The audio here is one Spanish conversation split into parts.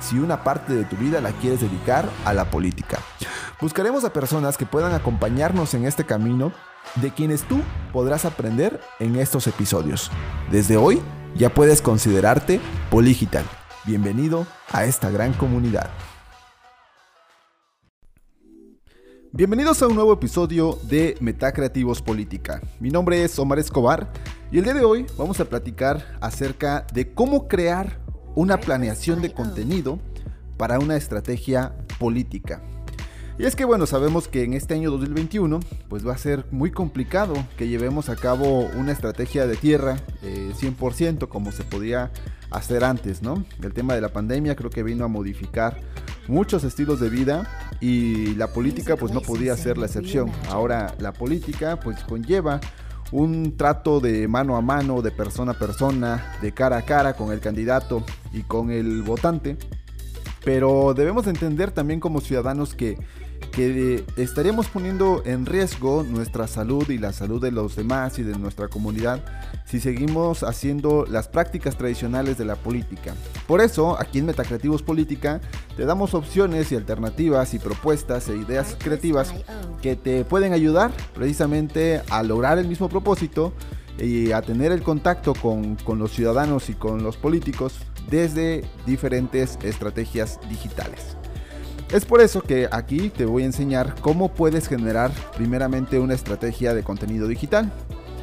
si una parte de tu vida la quieres dedicar a la política. Buscaremos a personas que puedan acompañarnos en este camino de quienes tú podrás aprender en estos episodios. Desde hoy ya puedes considerarte Poligital. Bienvenido a esta gran comunidad. Bienvenidos a un nuevo episodio de Metacreativos Política. Mi nombre es Omar Escobar y el día de hoy vamos a platicar acerca de cómo crear una planeación de contenido para una estrategia política. Y es que bueno, sabemos que en este año 2021 pues va a ser muy complicado que llevemos a cabo una estrategia de tierra 100% eh, como se podía hacer antes, ¿no? El tema de la pandemia creo que vino a modificar muchos estilos de vida y la política pues no podía ser la excepción. Ahora la política pues conlleva un trato de mano a mano, de persona a persona, de cara a cara con el candidato y con el votante. Pero debemos entender también como ciudadanos que que estaríamos poniendo en riesgo nuestra salud y la salud de los demás y de nuestra comunidad si seguimos haciendo las prácticas tradicionales de la política. Por eso, aquí en Metacreativos Política, te damos opciones y alternativas y propuestas e ideas creativas que te pueden ayudar precisamente a lograr el mismo propósito y a tener el contacto con, con los ciudadanos y con los políticos desde diferentes estrategias digitales. Es por eso que aquí te voy a enseñar cómo puedes generar primeramente una estrategia de contenido digital.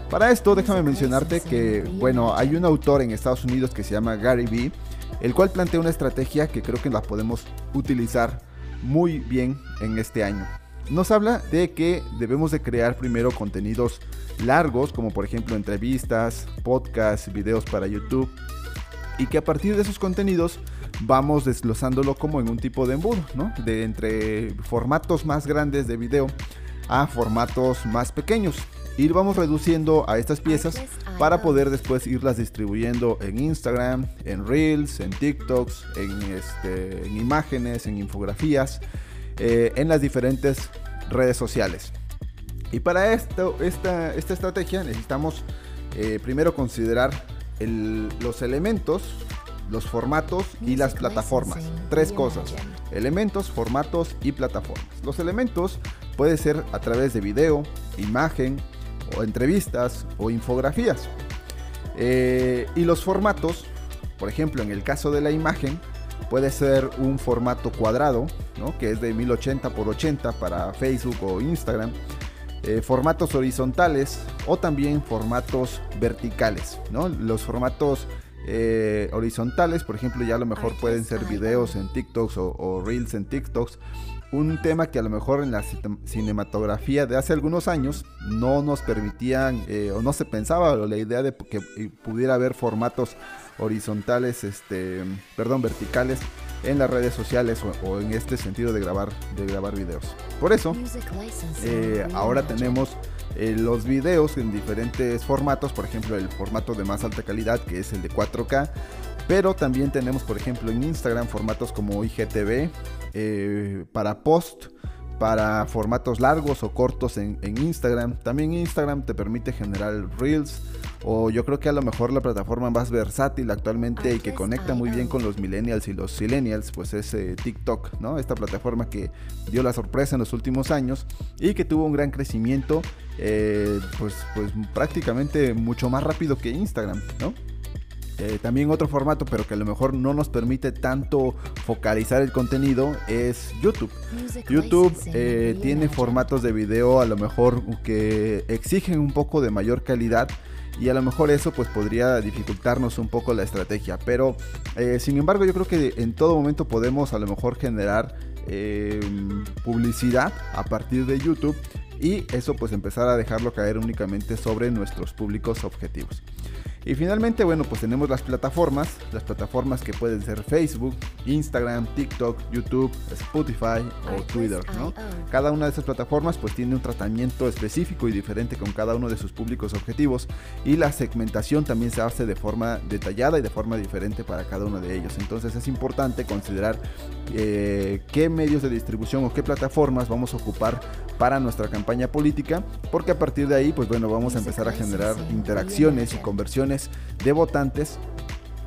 Para esto déjame mencionarte que, bueno, hay un autor en Estados Unidos que se llama Gary Vee, el cual plantea una estrategia que creo que la podemos utilizar muy bien en este año. Nos habla de que debemos de crear primero contenidos largos, como por ejemplo entrevistas, podcasts, videos para YouTube, y que a partir de esos contenidos vamos desglosándolo como en un tipo de embudo, ¿no? De entre formatos más grandes de video a formatos más pequeños. Ir vamos reduciendo a estas piezas para poder después irlas distribuyendo en Instagram, en Reels, en TikToks, en, este, en imágenes, en infografías, eh, en las diferentes redes sociales. Y para esto, esta, esta estrategia necesitamos eh, primero considerar los elementos los formatos y las plataformas. Tres cosas. Elementos, formatos y plataformas. Los elementos puede ser a través de video, imagen, o entrevistas o infografías. Eh, y los formatos, por ejemplo, en el caso de la imagen, puede ser un formato cuadrado, que es de 1080 por 80 para Facebook o Instagram. Eh, formatos horizontales o también formatos verticales. Los formatos eh, horizontales, por ejemplo, ya a lo mejor pueden ser videos en TikToks o, Reels en TikToks. Un tema que a lo mejor en la cinematografía de hace algunos años no nos permitían eh, o no se pensaba la idea de que pudiera haber formatos horizontales, este, perdón, verticales en las redes sociales o, en este sentido de grabar, de grabar videos. Por eso, eh, ahora tenemos eh, los videos en diferentes formatos, por ejemplo el formato de más alta calidad que es el de 4K, pero también tenemos por ejemplo en Instagram formatos como IGTV eh, para post, para formatos largos o cortos en, Instagram. También Instagram te permite generar reels o yo creo que a lo mejor la plataforma más versátil actualmente y que conecta muy bien con los millennials y los millennials pues es eh, TikTok, ¿no? Esta plataforma que dio la sorpresa en los últimos años y que tuvo un gran crecimiento eh, pues, pues prácticamente mucho más rápido que Instagram, ¿no? Eh, también otro formato, pero que a lo mejor no nos permite tanto focalizar el contenido, es YouTube. YouTube eh, tiene formatos de video a lo mejor que exigen un poco de mayor calidad y a lo mejor eso pues podría dificultarnos un poco la estrategia. Pero eh, sin embargo yo creo que en todo momento podemos a lo mejor generar eh, publicidad a partir de YouTube y eso pues empezar a dejarlo caer únicamente sobre nuestros públicos objetivos. Y finalmente, bueno, pues tenemos las plataformas, las plataformas que pueden ser Facebook, Instagram, TikTok, YouTube, Spotify o Twitter, ¿no? Cada una de esas plataformas pues tiene un tratamiento específico y diferente con cada uno de sus públicos objetivos y la segmentación también se hace de forma detallada y de forma diferente para cada uno de ellos. Entonces es importante considerar eh, qué medios de distribución o qué plataformas vamos a ocupar para nuestra campaña política, porque a partir de ahí, pues bueno, vamos a empezar a generar interacciones y conversiones de votantes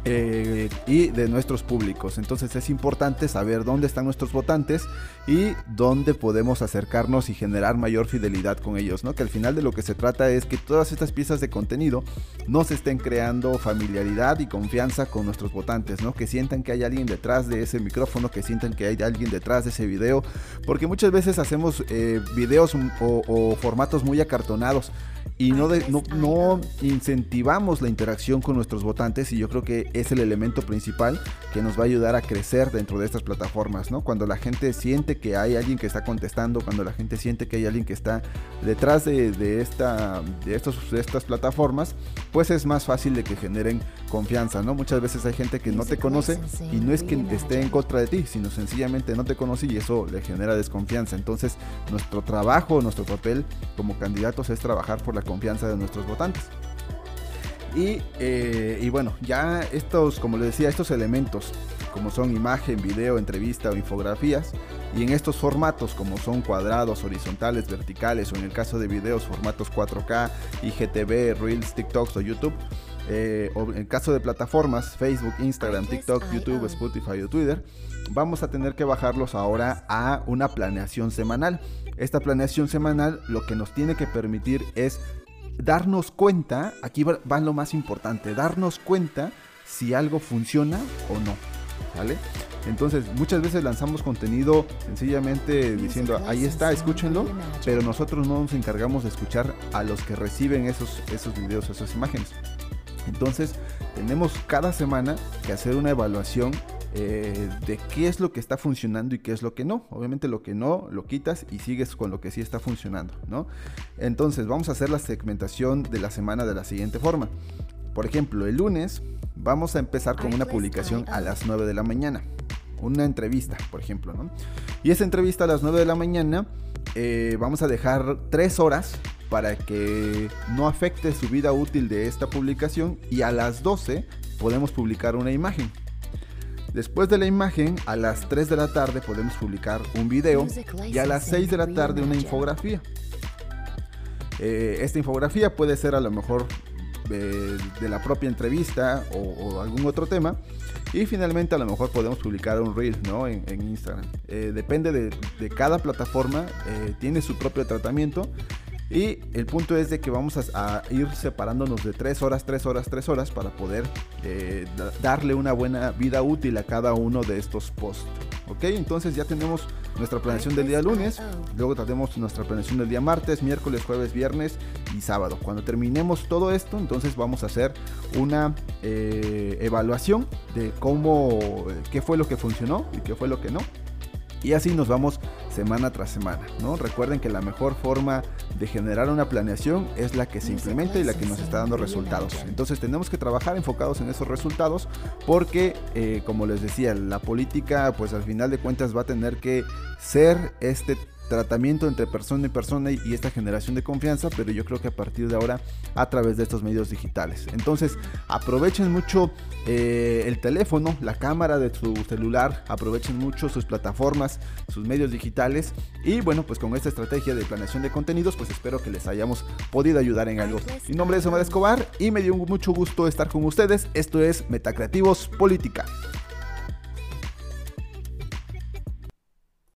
eh, y de nuestros públicos. Entonces es importante saber dónde están nuestros votantes y dónde podemos acercarnos y generar mayor fidelidad con ellos, ¿no? Que al final de lo que se trata es que todas estas piezas de contenido nos estén creando familiaridad y confianza con nuestros votantes, ¿no? Que sientan que hay alguien detrás de ese micrófono, que sientan que hay alguien detrás de ese video, porque muchas veces hacemos eh, videos o, o formatos muy acartonados y no, no, incentivamos la interacción con nuestros votantes y yo creo que es el elemento principal que nos va a ayudar a crecer dentro de estas plataformas, ¿no? Cuando la gente siente que hay alguien que está contestando, cuando la gente siente que hay alguien que está detrás de, esta, de, estos, estas plataformas, pues es más fácil de que generen confianza, ¿no? Muchas veces hay gente que no te conoce y no es que esté en contra de ti, sino sencillamente no te conoce y eso le genera desconfianza. Entonces, nuestro trabajo, nuestro papel como candidatos es trabajar por la confianza de nuestros votantes. Y, eh, y, bueno, ya estos, como les decía, estos elementos, como son imagen, video, entrevista o infografías, y en estos formatos, como son cuadrados, horizontales, verticales, o en el caso de videos, formatos 4K, IGTV, Reels, TikToks o YouTube, eh, o en el caso de plataformas, Facebook, Instagram, TikTok, YouTube, Spotify o Twitter, vamos a tener que bajarlos ahora a una planeación semanal. Esta planeación semanal lo que nos tiene que permitir es darnos cuenta, aquí va, lo más importante, darnos cuenta si algo funciona o no. ¿Vale? Entonces, muchas veces lanzamos contenido sencillamente diciendo, ahí está, escúchenlo, pero nosotros no nos encargamos de escuchar a los que reciben esos, esos videos, esas imágenes. Entonces, tenemos cada semana que hacer una evaluación eh, de qué es lo que está funcionando y qué es lo que no. Obviamente lo que no lo quitas y sigues con lo que sí está funcionando, ¿no? Entonces vamos a hacer la segmentación de la semana de la siguiente forma. Por ejemplo, el lunes vamos a empezar con una publicación a las 9 de la mañana. Una entrevista, por ejemplo, ¿no? Y esa entrevista a las 9 de la mañana eh, vamos a dejar 3 horas para que no afecte su vida útil de esta publicación y a las 12 podemos publicar una imagen. Después de la imagen, a las 3 de la tarde podemos publicar un video y a las 6 de la tarde una infografía. Eh, esta infografía puede ser a lo mejor de, la propia entrevista o, algún otro tema. Y finalmente a lo mejor podemos publicar un reel ¿no? en, Instagram. Eh, depende de, cada plataforma, eh, tiene su propio tratamiento y el punto es de que vamos a, ir separándonos de 3 horas, 3 horas, 3 horas para poder eh, darle una buena vida útil a cada uno de estos posts. ¿Ok? Entonces ya tenemos nuestra planeación del día lunes, luego tenemos nuestra planeación del día martes, miércoles, jueves, viernes y sábado. Cuando terminemos todo esto, entonces vamos a hacer una eh, evaluación de cómo, qué fue lo que funcionó y qué fue lo que no. Y así nos vamos semana tras semana, ¿no? Recuerden que la mejor forma de generar una planeación es la que se implementa y la que nos está dando resultados. Entonces tenemos que trabajar enfocados en esos resultados porque, eh, como les decía, la política pues al final de cuentas va a tener que ser este tratamiento entre persona y persona y esta generación de confianza, pero yo creo que a partir de ahora a través de estos medios digitales. Entonces aprovechen mucho eh, el teléfono, la cámara de su celular, aprovechen mucho sus plataformas, sus medios digitales y bueno, pues con esta estrategia de planeación de contenidos, pues espero que les hayamos podido ayudar en algo. Mi nombre es Omar Escobar y me dio mucho gusto estar con ustedes. Esto es Metacreativos Política.